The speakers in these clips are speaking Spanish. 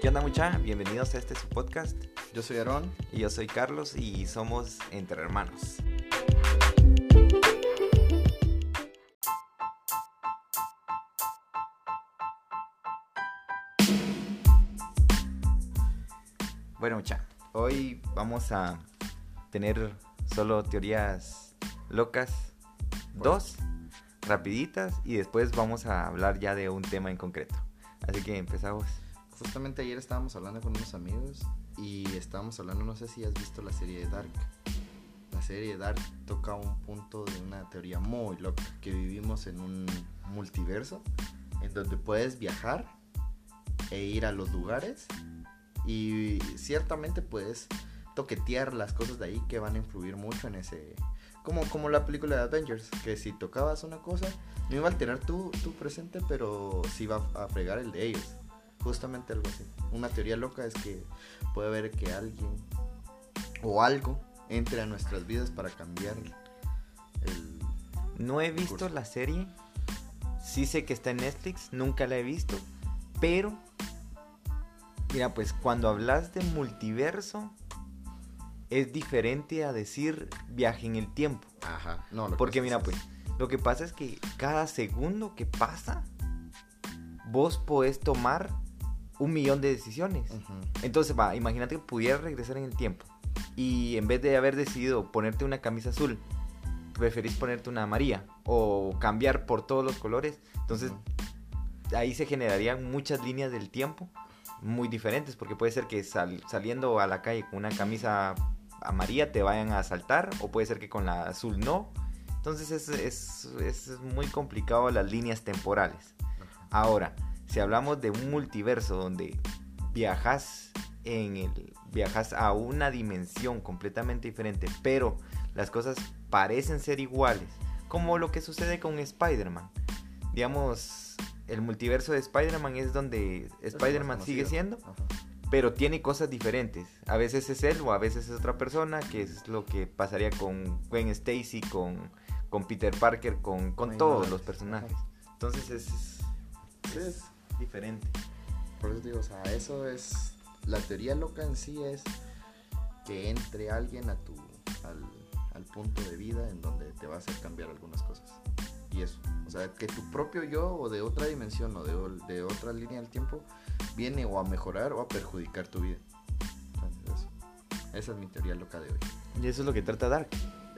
¿Qué onda mucha? Bienvenidos a este su podcast. Yo soy Aarón. Y yo soy Carlos y somos Entre Hermanos. Bueno mucha, hoy vamos a tener solo teorías locas, dos, rapiditas y después vamos a hablar ya de un tema en concreto. Así que empezamos. Justamente ayer estábamos hablando con unos amigos y estábamos hablando, no sé si has visto la serie de Dark. La serie de Dark toca un punto de una teoría muy loca, que vivimos en un multiverso en donde puedes viajar e ir a los lugares y ciertamente puedes toquetear las cosas de ahí que van a influir mucho en ese... Como, como la película de Avengers, que si tocabas una cosa, no iba a alterar tu, tu presente, pero sí iba a fregar el de ellos. Justamente algo así. Una teoría loca es que puede haber que alguien o algo entre a nuestras vidas para cambiar el... No he visto la serie. Sí sé que está en Netflix, nunca la he visto. Pero, mira, pues cuando hablas de multiverso, es diferente a decir viaje en el tiempo. Ajá, no, lo Porque mira, pues, lo que pasa es que cada segundo que pasa, vos podés tomar un millón de decisiones. Entonces, va, imagínate que pudieras regresar en el tiempo y en vez de haber decidido ponerte una camisa azul, preferís ponerte una amarilla o cambiar por todos los colores. Entonces, ahí se generarían muchas líneas del tiempo muy diferentes, porque puede ser que saliendo a la calle con una camisa amarilla te vayan a asaltar, o puede ser que con la azul no. Entonces es, es, es muy complicado las líneas temporales. Ahora, si hablamos de un multiverso donde viajas en el viajas a una dimensión completamente diferente, pero las cosas parecen ser iguales, como lo que sucede con Spider-Man. Digamos, el multiverso de Spider-Man es donde Spider-Man sigue siendo, pero tiene cosas diferentes. A veces es él o a veces es otra persona, que es lo que pasaría con Gwen Stacy, con, con Peter Parker, con, con todos los personajes. Entonces es, es diferente. Por eso digo, o sea, eso es. La teoría loca en sí es que entre alguien a tu. al, punto de vida en donde te va a hacer cambiar algunas cosas. Y eso. O sea, que tu propio yo o de otra dimensión o de, de otra línea del tiempo viene o a mejorar o a perjudicar tu vida. Entonces, Esa es mi teoría loca de hoy. Y eso es lo que trata Dark.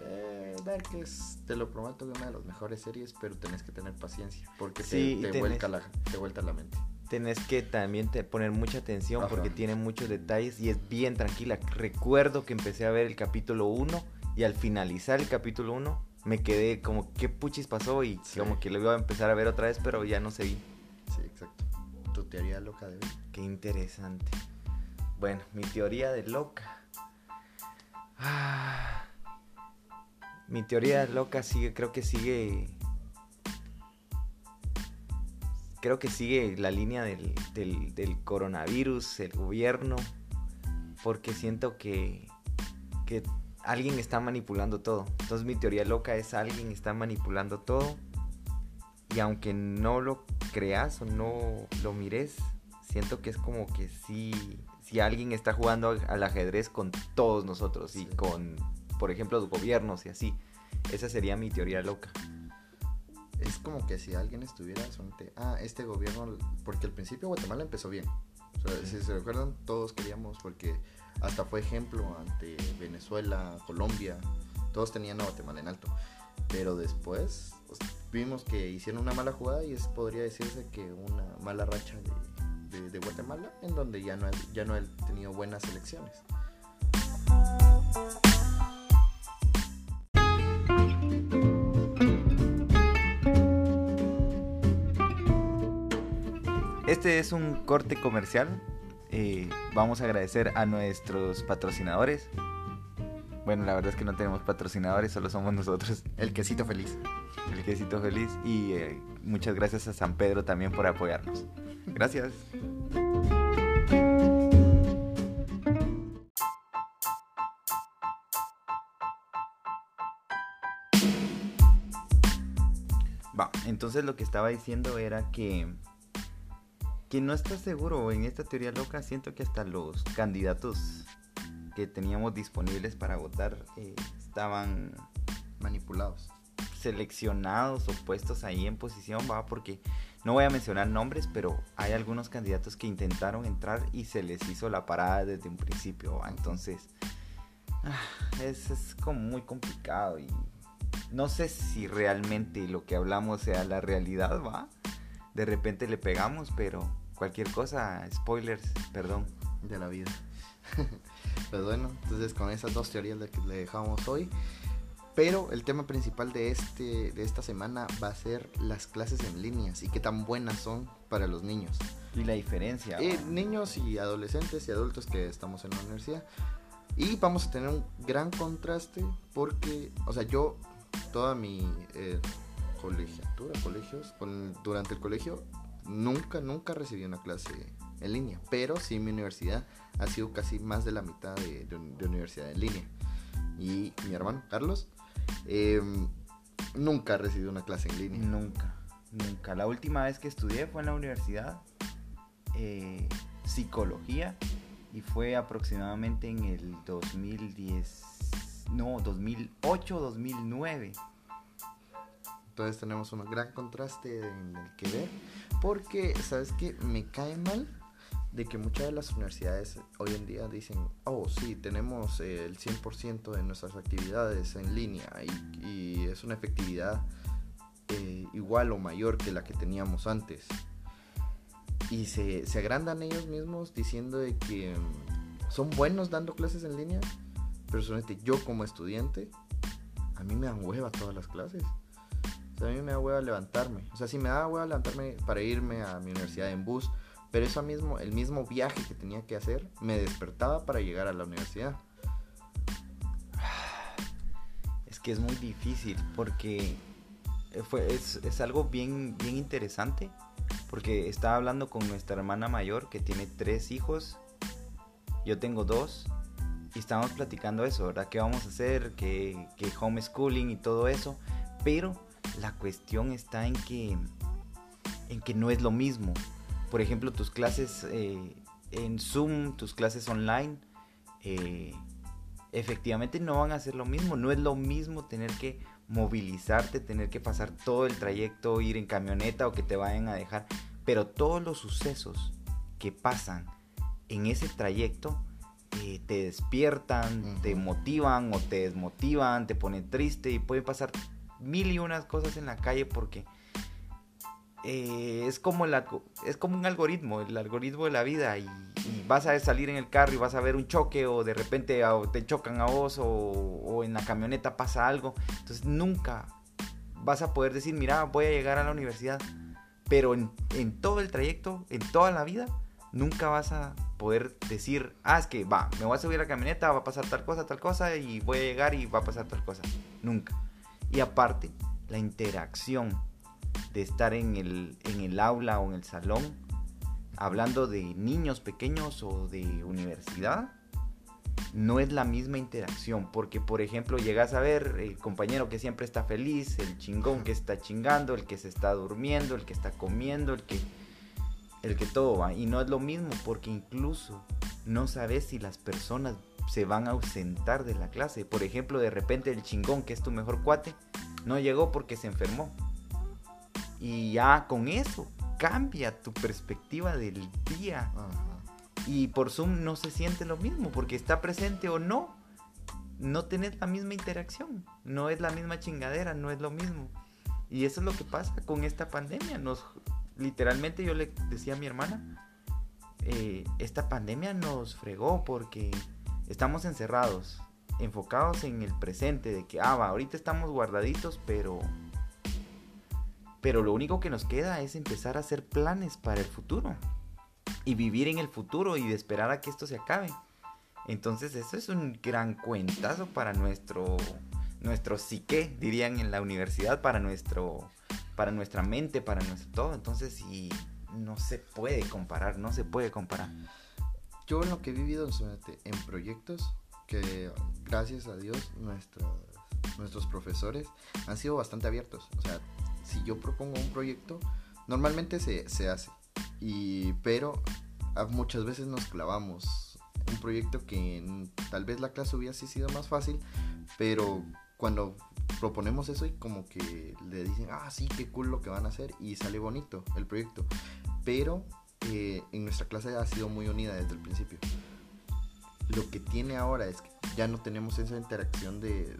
Eh, Dark es, te lo prometo, que una de las mejores series, pero tenés que tener paciencia porque te, vuelca la, te vuelta la mente. Tenés que también te poner mucha atención porque tiene muchos detalles y es bien tranquila. Recuerdo que empecé a ver el capítulo 1 y al finalizar el capítulo 1 me quedé como, ¿qué puchis pasó? Y como que lo iba a empezar a ver otra vez, pero ya no seguí. Sí, exacto. Tu teoría loca de Qué interesante. Bueno, mi teoría de loca. Ah, mi teoría loca sigue, creo que sigue. Creo que sigue la línea del, del, coronavirus, el gobierno, porque siento que, que alguien está manipulando todo. Entonces mi teoría loca es alguien está manipulando todo. Y aunque no lo creas o no lo mires, siento que es como que sí, si alguien está jugando al ajedrez con todos nosotros y con por ejemplo, los gobiernos y así. Esa sería mi teoría loca. Es como que si alguien estuviera solamente, ah, este gobierno, porque al principio Guatemala empezó bien. O sea, si se recuerdan, todos queríamos, porque hasta fue ejemplo ante Venezuela, Colombia, todos tenían a Guatemala en alto. Pero después pues, vimos que hicieron una mala jugada y es, podría decirse que una mala racha de, de, Guatemala, en donde ya no, ya no ha tenido buenas elecciones. Este es un corte comercial. Eh, vamos a agradecer a nuestros patrocinadores. Bueno, la verdad es que no tenemos patrocinadores, solo somos nosotros. El quesito feliz. El quesito feliz. Y eh, muchas gracias a San Pedro también por apoyarnos. Gracias. Va, entonces lo que estaba diciendo era que quien no está seguro en esta teoría loca, siento que hasta los candidatos que teníamos disponibles para votar eh, estaban manipulados, seleccionados o puestos ahí en posición, va, porque no voy a mencionar nombres, pero hay algunos candidatos que intentaron entrar y se les hizo la parada desde un principio, ¿va? entonces ah, es como muy complicado y no sé si realmente lo que hablamos sea la realidad, va. De repente le pegamos, pero cualquier cosa, spoilers, perdón. De la vida. pues bueno, entonces con esas dos teorías que le dejamos hoy. Pero el tema principal de, este, de esta semana va a ser las clases en línea y qué tan buenas son para los niños. Y la diferencia. Eh, niños y adolescentes y adultos que estamos en la universidad. Y vamos a tener un gran contraste porque, o sea, yo toda mi eh, colegiatura, colegios, durante el colegio nunca, nunca recibí una clase en línea, pero sí mi universidad ha sido casi más de la mitad de, universidad en línea. Y mi hermano, Carlos, em, nunca ha recibido una clase en línea. Nunca, nunca. La última vez que estudié fue en la universidad, eh, psicología, y fue aproximadamente en el 2010, no, 2008, 2009. Entonces tenemos un gran contraste en el que ver, porque, ¿sabes qué? Me cae mal de que muchas de las universidades hoy en día dicen, oh, sí, tenemos el 100% de nuestras actividades en línea y, es una efectividad eh, igual o mayor que la que teníamos antes. Y se, se agrandan ellos mismos diciendo de que mm, son buenos dando clases en línea, personalmente yo como estudiante, a mí me dan hueva todas las clases. A mí me da hueva levantarme. O sea, si me da hueva levantarme para irme a mi universidad en bus, pero eso mismo, el mismo viaje que tenía que hacer, me despertaba para llegar a la universidad. Es que es muy difícil porque fue, es, es algo bien, bien interesante. Porque estaba hablando con nuestra hermana mayor que tiene tres hijos. Yo tengo dos y estábamos platicando eso, ¿verdad? ¿Qué vamos a hacer? ¿Qué, homeschooling y todo eso? Pero la cuestión está en que, en que no es lo mismo. Por ejemplo, tus clases eh, en Zoom, tus clases online, eh, efectivamente no van a ser lo mismo. No es lo mismo tener que movilizarte, tener que pasar todo el trayecto, ir en camioneta o que te vayan a dejar. Pero todos los sucesos que pasan en ese trayecto te despiertan, te motivan o te desmotivan, te ponen triste y puede pasar mil y unas cosas en la calle porque eh, es, como es como un algoritmo, el algoritmo de la vida y, vas a salir en el carro y vas a ver un choque o de repente te chocan a vos o, en la camioneta pasa algo. Entonces nunca vas a poder decir, mira, voy a llegar a la universidad. Pero en, en todo el trayecto, en toda la vida, nunca vas a poder decir, ah, es que va, me voy a subir a la camioneta, va a pasar tal cosa, tal cosa, y voy a llegar y va a pasar tal cosa. Nunca. Y aparte, la interacción de estar en el, en el aula o en el salón, hablando de niños pequeños o de universidad, no es la misma interacción, porque por ejemplo llegas a ver el compañero que siempre está feliz, el chingón que está chingando, el que se está durmiendo, el que está comiendo, el que el que todo va. Y no es lo mismo porque incluso no sabes si las personas se van a ausentar de la clase. Por ejemplo, de repente el chingón, que es tu mejor cuate, no llegó porque se enfermó. Y ya con eso cambia tu perspectiva del día. Y por Zoom no se siente lo mismo porque está presente o no. No tenés la misma interacción. No es la misma chingadera, no es lo mismo. Y eso es lo que pasa con esta pandemia. Nos literalmente yo le decía a mi hermana, eh, esta pandemia nos fregó porque estamos encerrados, enfocados en el presente, de que, ah, va, ahorita estamos guardaditos, pero... Pero lo único que nos queda es empezar a hacer planes para el futuro. Y vivir en el futuro y de esperar a que esto se acabe. Entonces eso es un gran cuentazo para nuestro, nuestro psique, dirían en la universidad, para nuestro para nuestra mente, para nuestro todo. Entonces, sí, no se puede comparar, no se puede comparar. Yo en lo que he vivido en proyectos, que gracias a Dios nuestros, nuestros profesores han sido bastante abiertos. O sea, si yo propongo un proyecto, normalmente se, se hace. Y, pero muchas veces nos clavamos. Un proyecto que tal vez la clase hubiese sido más fácil, pero cuando proponemos eso y como que le dicen, ah, sí, qué cool lo que van a hacer y sale bonito el proyecto. Pero eh, en nuestra clase ha sido muy unida desde el principio. Lo que tiene ahora es que ya no tenemos esa interacción de,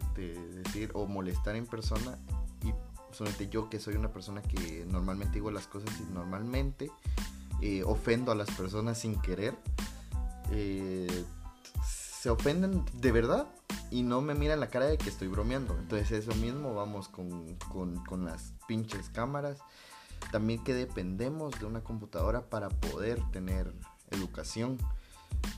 decir o molestar en persona y solamente yo que soy una persona que normalmente digo las cosas y normalmente eh, ofendo a las personas sin querer. Eh, se ofenden de verdad y no me miran la cara de que estoy bromeando. Entonces eso mismo vamos con, con las pinches cámaras. También que dependemos de una computadora para poder tener educación.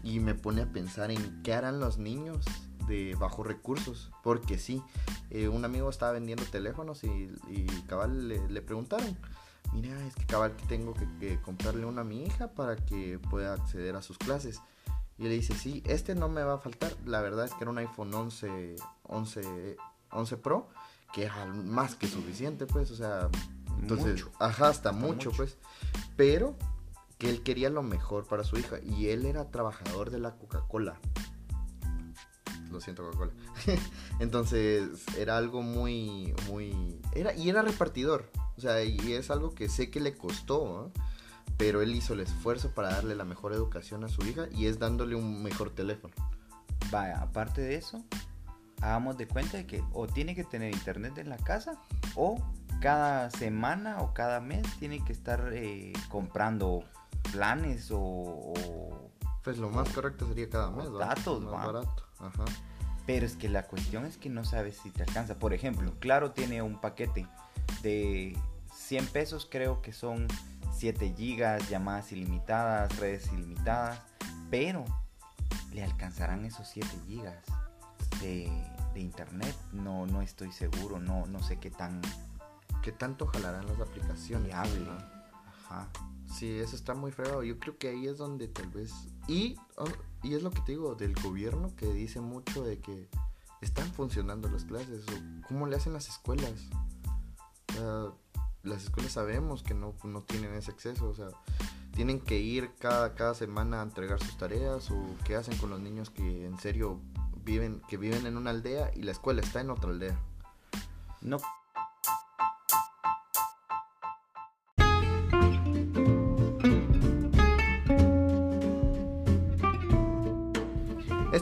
Y me pone a pensar en qué harán los niños de bajos recursos. Porque sí, eh, un amigo estaba vendiendo teléfonos y, cabal le, preguntaron, mira, es que cabal que tengo que, comprarle una a mi hija para que pueda acceder a sus clases. Y le dice, sí, este no me va a faltar. La verdad es que era un iPhone 11, 11, 11 Pro, que es más que suficiente, pues, o sea, entonces, ajá, hasta, mucho, pues. Pero que él quería lo mejor para su hija y él era trabajador de la Coca-Cola. Lo siento, Coca-Cola. Entonces, era algo muy, muy... Era, y era repartidor. O sea, y es algo que sé que le costó, pero él hizo el esfuerzo para darle la mejor educación a su hija y es dándole un mejor teléfono. Vaya, aparte de eso, hagamos de cuenta de que o tiene que tener internet en la casa o cada semana o cada mes tiene que estar eh, comprando planes o, Pues lo más correcto sería cada mes, Datos, más barato. Ajá. Pero es que la cuestión es que no sabes si te alcanza. Por ejemplo, Claro tiene un paquete de 100 pesos, creo que son 7 gigas, llamadas ilimitadas, redes ilimitadas. Pero le alcanzarán esos 7 gigas de, internet. No, no estoy seguro, no, no sé qué tan ¿Qué tanto jalarán las aplicaciones? Hable. Ajá. Sí, eso está muy feo. Yo creo que ahí es donde tal vez... Y, oh, y es lo que te digo, del gobierno que dice mucho de que están funcionando las clases. O ¿Cómo le hacen las escuelas? las escuelas sabemos que no, no tienen ese acceso. O sea, tienen que ir cada, cada semana a entregar sus tareas. O qué hacen con los niños que en serio viven, que viven en una aldea y la escuela está en otra aldea. No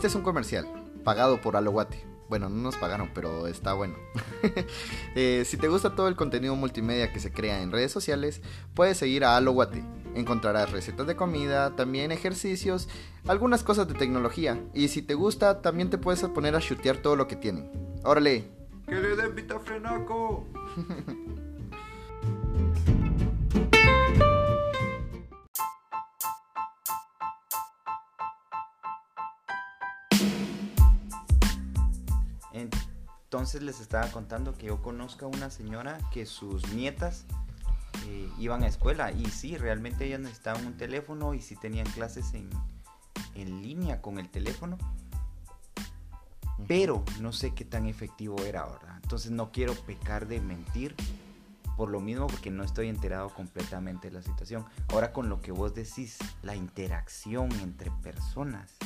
Este es un comercial pagado por Aloguate. Bueno, no nos pagaron, pero está bueno. Eh, si te gusta todo el contenido multimedia que se crea en redes sociales, puedes seguir a Aloguate. Encontrarás recetas de comida, también ejercicios, algunas cosas de tecnología. Y si te gusta, también te puedes poner a chutear todo lo que tienen. ¡Órale! ¡Que le den vitafrenaco! Entonces les estaba contando que yo conozco a una señora que sus nietas eh, iban a escuela y sí, realmente ellas necesitaban un teléfono y sí tenían clases en, línea con el teléfono. Pero no sé qué tan efectivo era, ahora. Entonces no quiero pecar de mentir por lo mismo porque no estoy enterado completamente de la situación. Ahora con lo que vos decís, la interacción entre personas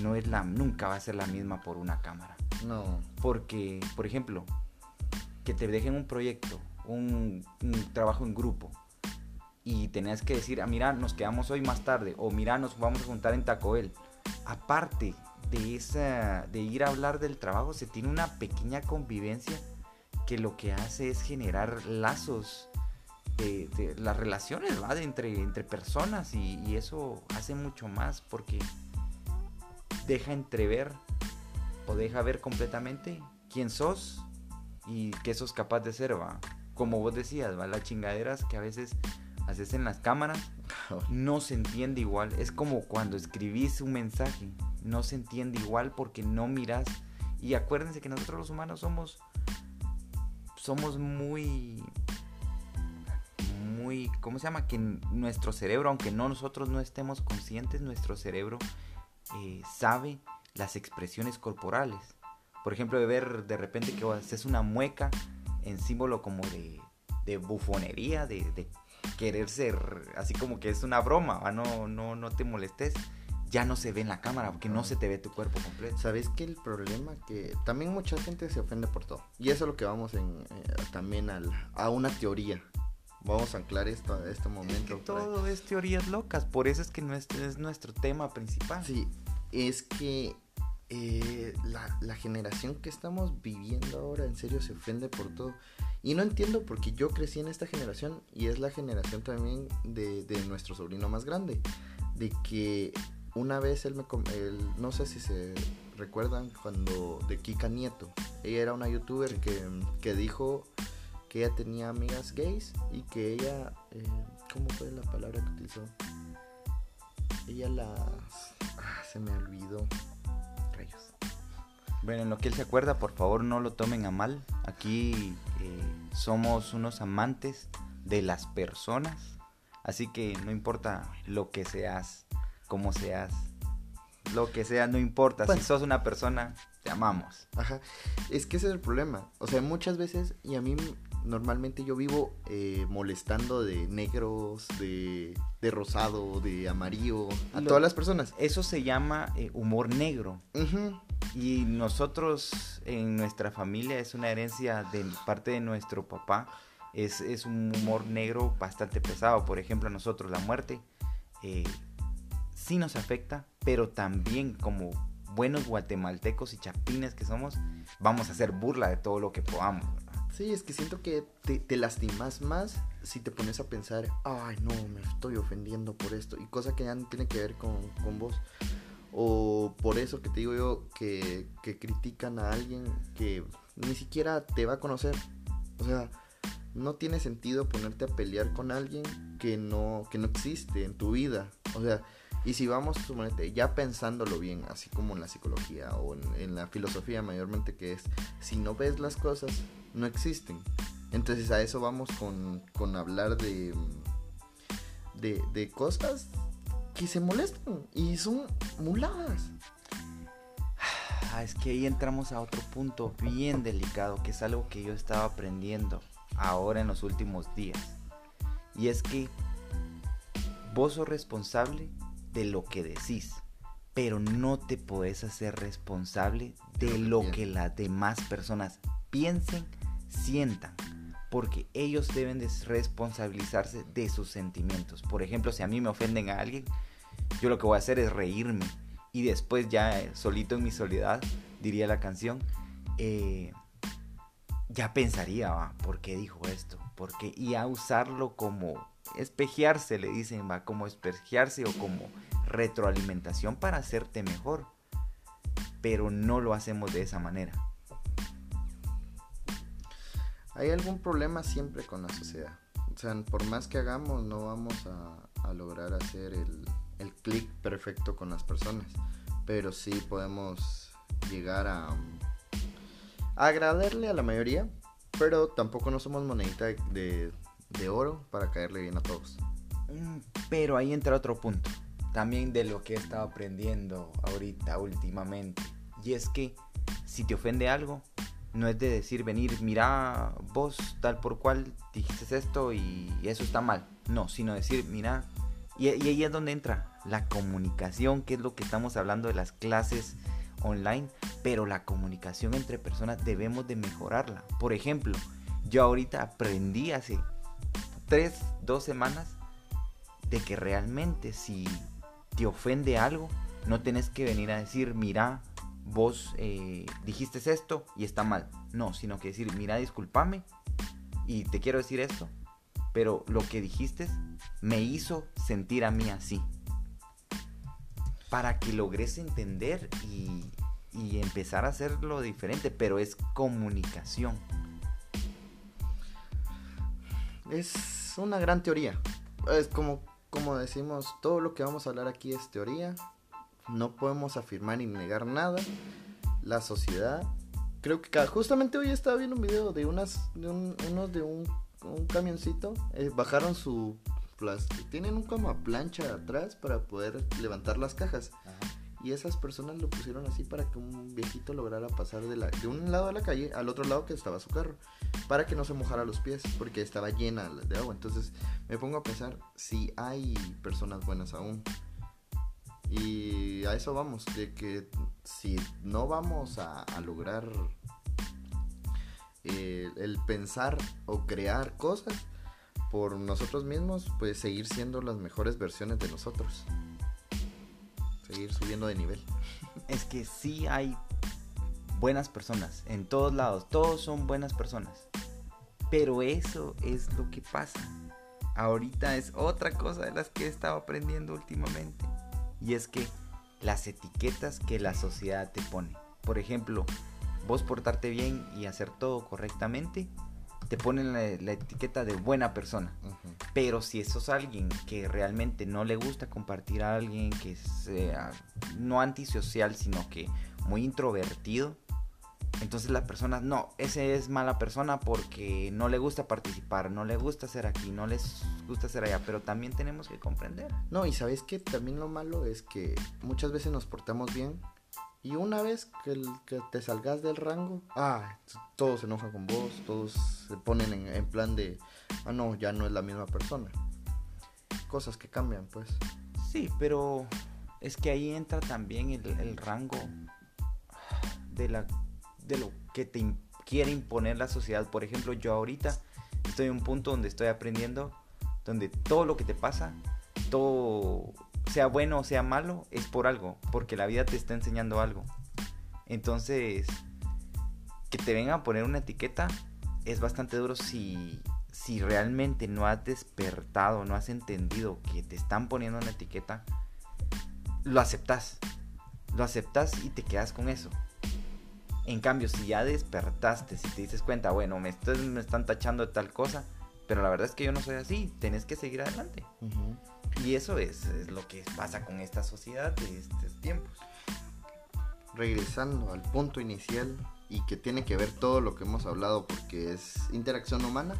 no es la nunca va a ser la misma por una cámara. No. Porque, por ejemplo, que te dejen un proyecto, un, trabajo en grupo, y tenías que decir, ah, mira, nos quedamos hoy más tarde, o mira, nos vamos a juntar en Taco Bell. Aparte de, esa, de ir a hablar del trabajo, se tiene una pequeña convivencia que lo que hace es generar lazos de, las relaciones ¿va? entre, entre personas y, y, eso hace mucho más porque deja entrever o deja ver completamente quién sos y qué sos capaz de ser, va. Como vos decías, va, las chingaderas que a veces haces en las cámaras no se entiende igual. Es como cuando escribís un mensaje, no se entiende igual porque no miras. Y acuérdense que nosotros los humanos somos somos muy muy ¿cómo se llama? que nuestro cerebro, aunque no nosotros no estemos conscientes, nuestro cerebro eh, sabe las expresiones corporales. Por ejemplo, de ver de repente que haces una mueca en símbolo como de, bufonería, de, querer ser, así como que es una broma, ¿va? no, no, no te molestes, ya no se ve en la cámara, porque no se te ve tu cuerpo completo. ¿Sabes que el problema? Que también mucha gente se ofende por todo. Y eso es lo que vamos en, eh, también al, a una teoría. Vamos a anclar esto a este momento. todo es teorías locas, por eso es que es nuestro tema principal. Sí, es que eh, la, la, generación que estamos viviendo ahora en serio se ofende por todo. Y no entiendo porque yo crecí en esta generación y es la generación también de, de nuestro sobrino más grande. De que una vez él me... Él, no sé si se recuerdan cuando de Kika Nieto. Ella era una youtuber que, que dijo que ella tenía amigas gays y que ella... Eh, ¿Cómo fue la palabra que utilizó? Ella las... Ah, se me olvidó. Rayos. Bueno, en lo que él se acuerda, por favor no lo tomen a mal. Aquí eh, somos unos amantes de las personas. Así que no importa lo que seas, cómo seas, lo que sea, no importa. si sos una persona, te amamos. Ajá. Es que ese es el problema. O sea, muchas veces, y a mí normalmente yo vivo eh, molestando de negros, de, de, rosado, de amarillo, a todas las personas. Eso se llama eh, humor negro. Y nosotros en nuestra familia es una herencia de parte de nuestro papá. Es, es un humor negro bastante pesado. Por ejemplo, a nosotros la muerte eh, sí nos afecta, pero también como buenos guatemaltecos y chapines que somos, vamos a hacer burla de todo lo que podamos. Sí, es que siento que te, lastimas más si te pones a pensar, ay, no, me estoy ofendiendo por esto. Y cosa que ya no tiene que ver con, vos. O por eso que te digo yo que, que critican a alguien que ni siquiera te va a conocer. O sea, no tiene sentido ponerte a pelear con alguien que no, que no existe en tu vida. O sea, y si vamos, suponete, ya pensándolo bien, así como en la psicología o en, la filosofía mayormente, que es, si no ves las cosas, no existen. Entonces a eso vamos con, con hablar de, de, de cosas que se molestan y son muladas. Ah, es que ahí entramos a otro punto bien delicado, que es algo que yo estaba aprendiendo ahora en los últimos días. Y es que vos sos responsable de lo que decís, pero no te podés hacer responsable de lo que las demás personas piensen, sientan, porque ellos deben de responsabilizarse de sus sentimientos. Por ejemplo, si a mí me ofenden a alguien, yo lo que voy a hacer es reírme y después ya eh, solito en mi soledad, diría la canción, eh, ya pensaría. ¿por qué dijo esto? ¿Por qué? Y a usarlo como espejearse, le dicen, va, como espejearse o como retroalimentación para hacerte mejor. Pero no lo hacemos de esa manera. Hay algún problema siempre con la sociedad. O sea, por más que hagamos, no vamos a, lograr hacer el, el clic perfecto con las personas. Pero sí podemos llegar a, a agradarle a la mayoría. Pero tampoco no somos monedita de oro para caerle bien a todos. Mm, pero ahí entra otro punto, también de lo que he estado aprendiendo ahorita, últimamente. Y es que si te ofende algo, no es de decir, venir, mira, vos tal por cual dijiste esto y eso está mal. No, sino decir, mira, y, y ahí es donde entra la comunicación, que es lo que estamos hablando de las clases online, pero la comunicación entre personas debemos de mejorarla. Por ejemplo, yo ahorita aprendí hace tres, dos semanas de que realmente si te ofende algo, no tenés que venir a decir, mira, vos eh, dijiste esto y está mal. No, sino que decir, mira, discúlpame y te quiero decir esto, pero lo que dijiste me hizo sentir a mí así. Para que logres entender y, y empezar a hacerlo diferente, pero es comunicación. Es una gran teoría. Es como, como decimos, todo lo que vamos a hablar aquí es teoría. No podemos afirmar ni negar nada. La sociedad. Creo que justamente hoy estaba viendo un video de unas de un, unos de un, camioncito. Eh, bajaron su tienen un como plancha atrás para poder levantar las cajas. Y esas personas lo pusieron así para que un viejito lograra pasar de, la, un lado de la calle al otro lado que estaba su carro, para que no se mojara los pies, porque estaba llena de agua. Entonces me pongo a pensar si hay personas buenas aún. Y a eso vamos, de que si no vamos a, lograr eh, el pensar o crear cosas por nosotros mismos, pues seguir siendo las mejores versiones de nosotros seguir subiendo de nivel. Es que sí hay buenas personas en todos lados, todos son buenas personas. Pero eso es lo que pasa. Ahorita es otra cosa de las que he estado aprendiendo últimamente. Y es que las etiquetas que la sociedad te pone. Por ejemplo, vos portarte bien y hacer todo correctamente te ponen la, etiqueta de buena persona. Pero si eso es alguien que realmente no le gusta compartir a alguien, que sea no antisocial, sino que muy introvertido, entonces la persona, no, ese es mala persona porque no le gusta participar, no le gusta ser aquí, no les gusta ser allá, pero también tenemos que comprender. No, y sabes que también lo malo es que muchas veces nos portamos bien y una vez que, te salgas del rango, ah, todos se enojan con vos, todos se ponen en, plan de, ah, no, ya no es la misma persona. Cosas que cambian, pues. Sí, pero es que ahí entra también el, rango de, la, de lo que te quiere imponer la sociedad. Por ejemplo, yo ahorita estoy en un punto donde estoy aprendiendo, donde todo lo que te pasa, todo sea bueno o sea malo, es por algo, porque la vida te está enseñando algo. Entonces, que te vengan a poner una etiqueta es bastante duro si, si realmente no has despertado, no has entendido que te están poniendo una etiqueta, lo aceptas. Lo aceptas y te quedas con eso. En cambio, si ya despertaste, si te dices cuenta, bueno, me, están tachando de tal cosa, pero la verdad es que yo no soy así, tenés que seguir adelante. Y eso es, lo que pasa con esta sociedad de estos tiempos. Regresando al punto inicial y que tiene que ver todo lo que hemos hablado porque es interacción humana,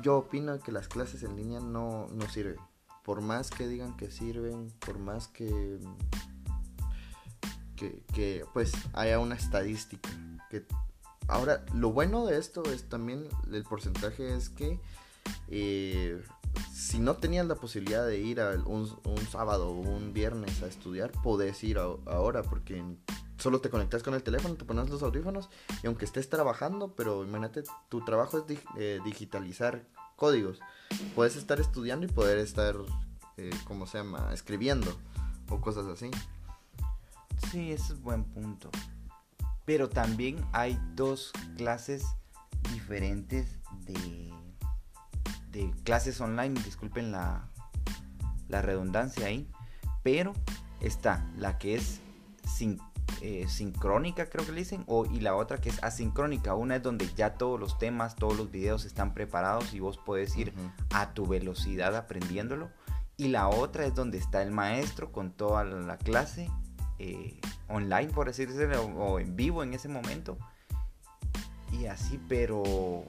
yo opino que las clases en línea no, no sirven. Por más que digan que sirven, por más que, que, pues haya una estadística. Que, ahora, lo bueno de esto es también el porcentaje es que eh, si no tenías la posibilidad de ir a un, sábado o un viernes a estudiar, podés ir ahora porque solo te conectas con el teléfono, te pones los audífonos y aunque estés trabajando, pero imagínate, tu trabajo es eh, digitalizar códigos. Puedes estar estudiando y poder estar, eh, ¿cómo se llama?, escribiendo o cosas así. Sí, ese es buen punto. Pero también hay dos clases diferentes de de clases online, disculpen la, la redundancia ahí, pero está la que es sin, eh, sincrónica, creo que le dicen, o, y la otra que es asincrónica. Una es donde ya todos los temas, todos los videos están preparados y vos puedes ir a tu velocidad aprendiéndolo. Y la otra es donde está el maestro con toda la clase eh, online, por decirlo, o en vivo en ese momento. Y así, pero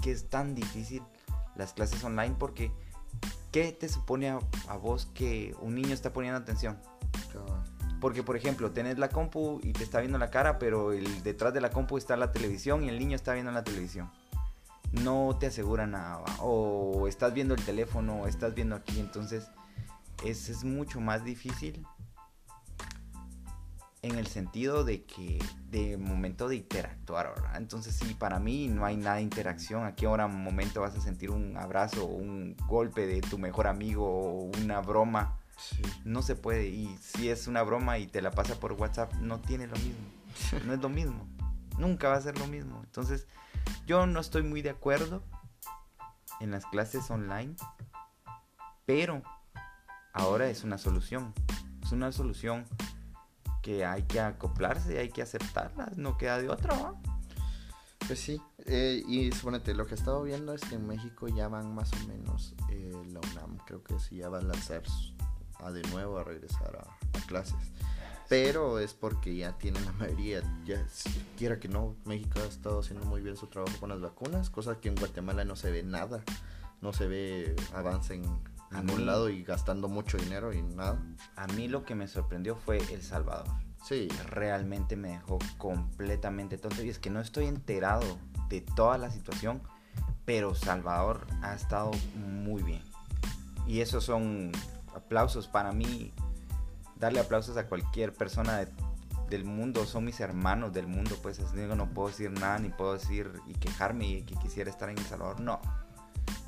que es tan difícil las clases online porque ¿qué te supone a, vos que un niño está poniendo atención? Porque, por ejemplo, tenés la compu y te está viendo la cara, pero el, detrás de la compu está la televisión y el niño está viendo la televisión. No te asegura nada. O estás viendo el teléfono, o estás viendo aquí. Entonces, es, es mucho más difícil en el sentido de que de momento de interactuar, ¿verdad? Entonces sí, para mí no hay nada de interacción. ¿A qué hora momento vas a sentir un abrazo, un golpe de tu mejor amigo o una broma? No se puede. Y si es una broma y te la pasa por WhatsApp, no tiene lo mismo. No es lo mismo. Nunca va a ser lo mismo. Entonces, yo no estoy muy de acuerdo en las clases online, pero ahora es una solución. Es una solución que hay que acoplarse, hay que aceptarlas, no queda de otra, ¿no? Pues sí, eh, y suponete, lo que he estado viendo es que en México ya van más o menos, eh, la UNAM creo que sí ya va a lanzar a de nuevo a regresar a, clases. Pero es porque ya tienen la mayoría, ya quiera que no, México ha estado haciendo muy bien su trabajo con las vacunas, cosa que en Guatemala no se ve nada, no se ve avance en a ningún lado y gastando mucho dinero y nada. A mí lo que me sorprendió fue El Salvador. Sí. Realmente me dejó completamente tonto y es que no estoy enterado de toda la situación, pero Salvador ha estado muy bien. Y esos son aplausos para mí. Darle aplausos a cualquier persona del mundo, son mis hermanos del mundo, pues digo, no puedo decir nada, ni puedo decir y quejarme y que quisiera estar en El Salvador, no.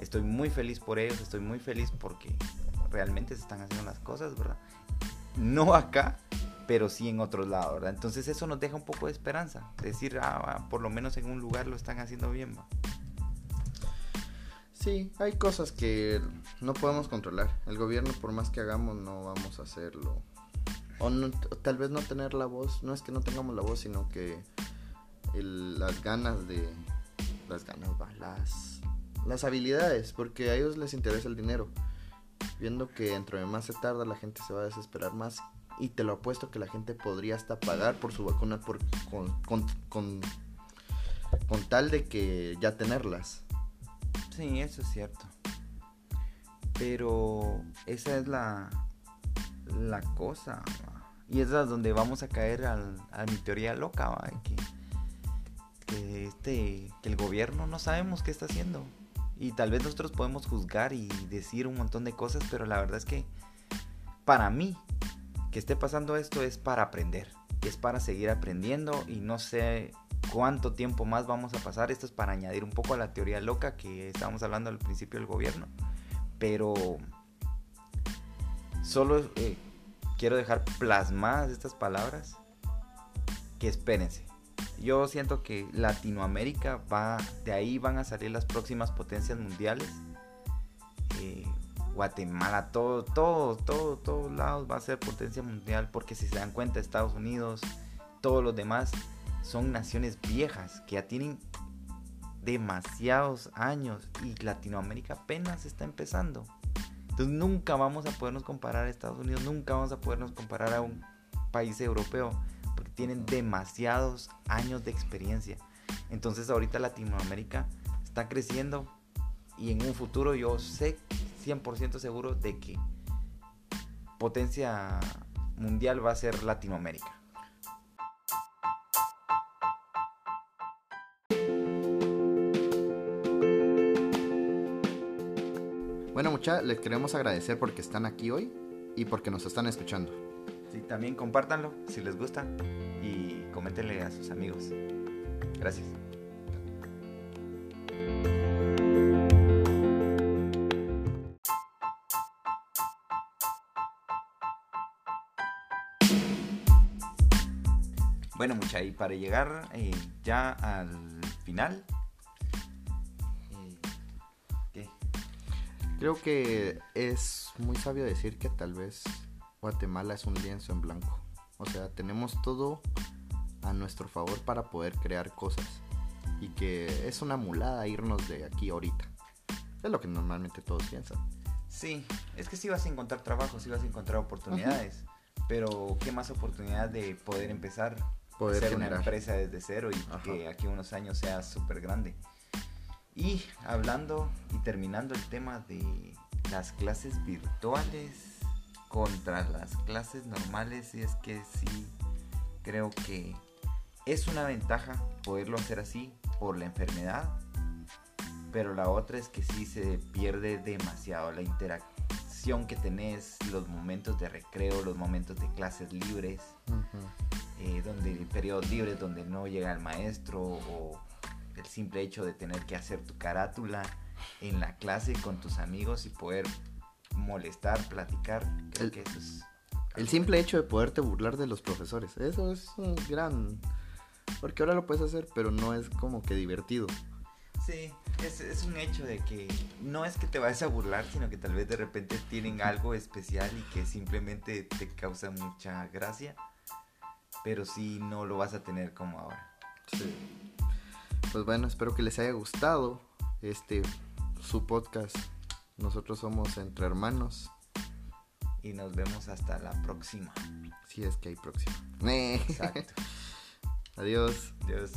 Estoy muy feliz por ellos, estoy muy feliz porque realmente se están haciendo las cosas, ¿verdad? No acá, pero sí en otros lados, ¿verdad? Entonces eso nos deja un poco de esperanza, decir, ah, por lo menos en un lugar lo están haciendo bien, ¿va? Sí, hay cosas que no podemos controlar. El gobierno, por más que hagamos, no vamos a hacerlo. O, tal vez no tener la voz. No es que no tengamos la voz, sino que las ganas de. Las ganas, las, las habilidades, porque a ellos les interesa el dinero. Viendo que dentro de más se tarda, la gente se va a desesperar más. Y te lo apuesto que la gente podría hasta pagar por su vacuna por, con, con tal de que ya tenerlas. Sí, eso es cierto. Pero esa es la, la cosa. Y es donde vamos a caer al, a mi teoría loca, Que, que, este, que el gobierno no sabemos qué está haciendo. Y tal vez nosotros podemos juzgar y decir un montón de cosas, pero la verdad es que para mí, que esté pasando esto es para aprender. Es para seguir aprendiendo y no sé cuánto tiempo más vamos a pasar. Esto es para añadir un poco a la teoría loca que estábamos hablando al principio del gobierno. Pero solo eh, quiero dejar plasmadas estas palabras. Que espérense. Yo siento que Latinoamérica va, de ahí van a salir las próximas potencias mundiales. Eh, Guatemala, todo, todo, todo, todos lados va a ser potencia mundial porque si se dan cuenta Estados Unidos, todos los demás son naciones viejas que ya tienen demasiados años y Latinoamérica apenas está empezando. Entonces nunca vamos a podernos comparar a Estados Unidos, nunca vamos a podernos comparar a un país europeo tienen demasiados años de experiencia. Entonces ahorita Latinoamérica está creciendo y en un futuro yo sé 100% seguro de que potencia mundial va a ser Latinoamérica. Bueno, mucha, les queremos agradecer porque están aquí hoy y porque nos están escuchando. Sí, también compártanlo si les gusta coméntenle a sus amigos. Gracias. Bueno, mucha, y para llegar eh, ya al final, Creo que es muy sabio decir que tal vez Guatemala es un lienzo en blanco. O sea, tenemos todo a nuestro favor para poder crear cosas. Y que es una mulada irnos de aquí ahorita. Es lo que normalmente todos piensan. Sí, es que sí vas a encontrar trabajo, sí vas a encontrar oportunidades. Pero qué más oportunidad de poder empezar poder ser una empresa desde cero y que aquí unos años sea súper grande. Y hablando y terminando el tema de las clases virtuales contra las clases normales, y es que sí creo que es una ventaja poderlo hacer así por la enfermedad, pero la otra es que sí se pierde demasiado la interacción que tenés, los momentos de recreo, los momentos de clases libres, eh, donde periodos libres donde no llega el maestro o el simple hecho de tener que hacer tu carátula en la clase con tus amigos y poder molestar, platicar, el, que eso es... El simple hecho de poderte burlar de los profesores, eso es un gran... Porque ahora lo puedes hacer, pero no es como que divertido. Sí, es, es, un hecho de que no es que te vayas a burlar, sino que tal vez de repente tienen algo especial y que simplemente te causa mucha gracia, pero sí no lo vas a tener como ahora. Sí pues bueno, espero que les haya gustado este su podcast. Nosotros somos entre hermanos. Y nos vemos hasta la próxima. Si es que hay próxima. Exacto. Adiós. Adiós.